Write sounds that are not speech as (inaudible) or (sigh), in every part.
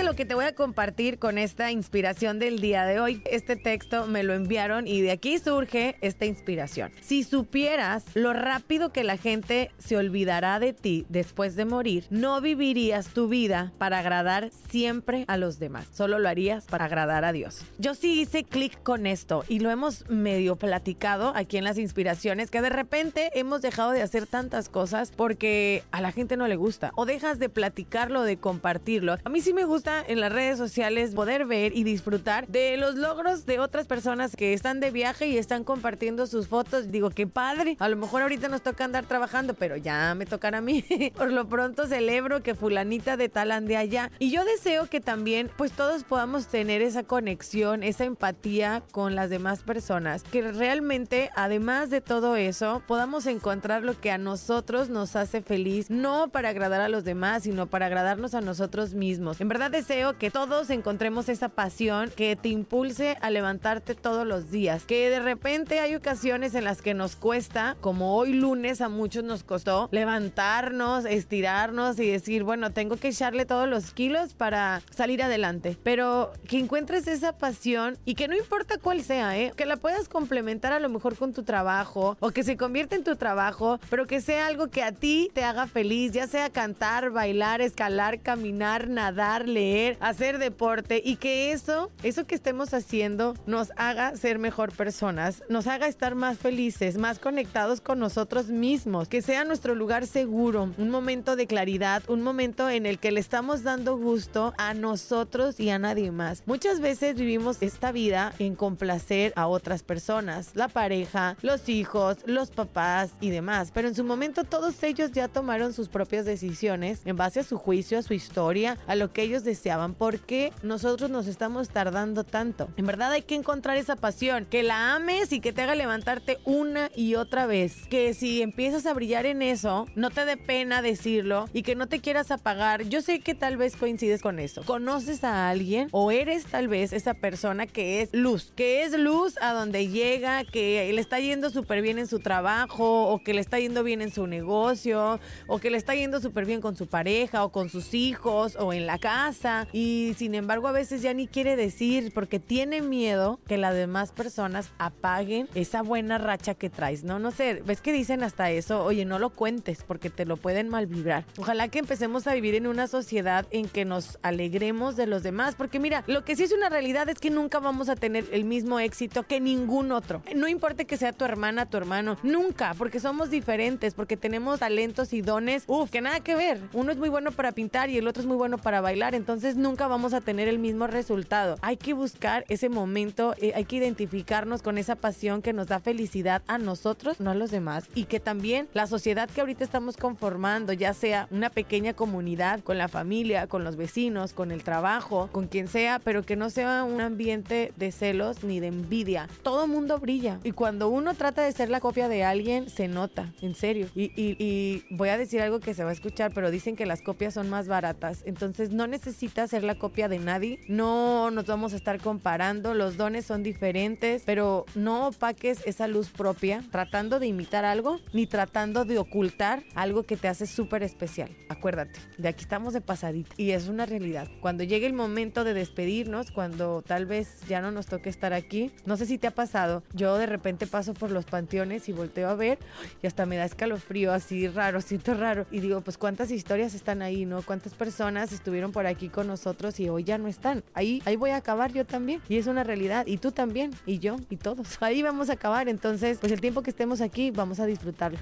Lo que te voy a compartir con esta inspiración del día de hoy. Este texto me lo enviaron y de aquí surge esta inspiración. Si supieras lo rápido que la gente se olvidará de ti después de morir, no vivirías tu vida para agradar siempre a los demás. Solo lo harías para agradar a Dios. Yo sí hice clic con esto y lo hemos medio platicado aquí en las inspiraciones que de repente hemos dejado de hacer tantas cosas porque a la gente no le gusta o dejas de platicarlo, de compartirlo. A mí sí me gusta en las redes sociales poder ver y disfrutar de los logros de otras personas que están de viaje y están compartiendo sus fotos. Digo, qué padre. A lo mejor ahorita nos toca andar trabajando, pero ya me tocará a mí. (laughs) Por lo pronto celebro que fulanita de tal ande allá. Y yo deseo que también pues todos podamos tener esa conexión, esa empatía con las demás personas. Que realmente, además de todo eso, podamos encontrar lo que a nosotros nos hace feliz. No para agradar a los demás, sino para agradarnos a nosotros mismos. En verdad, deseo que todos encontremos esa pasión que te impulse a levantarte todos los días. Que de repente hay ocasiones en las que nos cuesta, como hoy lunes a muchos nos costó, levantarnos, estirarnos y decir, bueno, tengo que echarle todos los kilos para salir adelante. Pero que encuentres esa pasión y que no importa cuál sea, ¿eh? que la puedas complementar a lo mejor con tu trabajo o que se convierta en tu trabajo, pero que sea algo que a ti te haga feliz, ya sea cantar, bailar, escalar, caminar, nadar, leer, hacer deporte y que eso, eso que estemos haciendo nos haga ser mejor personas, nos haga estar más felices, más conectados con nosotros mismos, que sea nuestro lugar seguro, un momento de claridad, un momento en el que le estamos dando gusto a nosotros y a nadie más. Muchas veces vivimos esta vida en complacer a otras personas, la pareja, los hijos, los papás y demás, pero en su momento todos ellos ya tomaron sus propias decisiones en base a su juicio, a su historia, a lo que ellos deseaban. ¿Por qué nosotros nos estamos tardando tanto? En verdad hay que encontrar esa pasión, que la ames y que te haga levantarte una y otra vez. Que si empiezas a brillar en eso, no te dé pena decirlo y que no te quieras apagar. Yo sé que tal vez coincides con eso. ¿Conoces a alguien o eres tal vez esa persona que es luz? Que es luz a donde llega, que le está yendo súper bien en su trabajo o que le está yendo bien en su negocio o que le está yendo súper bien con su pareja o con sus hijos o en la casa y sin embargo a veces ya ni quiere decir porque tiene miedo que las demás personas apaguen esa buena racha que traes, ¿no? No sé, ves que dicen hasta eso, oye, no lo cuentes porque te lo pueden mal vibrar. Ojalá que empecemos a vivir en una sociedad en que nos alegremos de los demás, porque mira, lo que sí es una realidad es que nunca vamos a tener el mismo éxito que ningún otro. No importa que sea tu hermana, tu hermano, nunca, porque somos diferentes, porque tenemos talentos y dones, uff, que nada que ver. Uno es muy bueno para pintar y el otro es muy bueno para bailar entonces nunca vamos a tener el mismo resultado. Hay que buscar ese momento, eh, hay que identificarnos con esa pasión que nos da felicidad a nosotros, no a los demás, y que también la sociedad que ahorita estamos conformando, ya sea una pequeña comunidad, con la familia, con los vecinos, con el trabajo, con quien sea, pero que no sea un ambiente de celos ni de envidia. Todo mundo brilla y cuando uno trata de ser la copia de alguien, se nota, en serio. Y, y voy a decir algo que se va a escuchar, pero dicen que las copias son más baratas, entonces no necesariamente necesita la copia de nadie. No nos vamos a estar comparando, los dones son diferentes, pero no opaques esa luz propia tratando de imitar algo ni tratando de ocultar algo que te hace súper especial. Acuérdate, de aquí estamos de pasadita y es una realidad. Cuando llegue el momento de despedirnos, cuando tal vez ya no nos toque estar aquí, no sé si te ha pasado, yo de repente paso por los panteones y volteo a ver y hasta me da escalofrío así raro, siento raro y digo, pues cuántas historias están ahí, ¿no? ¿Cuántas personas estuvieron por con nosotros y hoy ya no están. Ahí, ahí voy a acabar yo también. Y es una realidad. Y tú también. Y yo. Y todos. (laughs) Ahí vamos a acabar. Entonces, pues el tiempo que estemos aquí, vamos a disfrutarlo.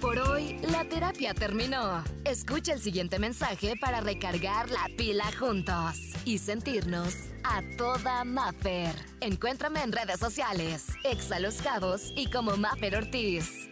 Por hoy, la terapia terminó. Escucha el siguiente mensaje para recargar la pila juntos y sentirnos a toda Maffer. Encuéntrame en redes sociales, Exa Los Cabos y como Maffer Ortiz.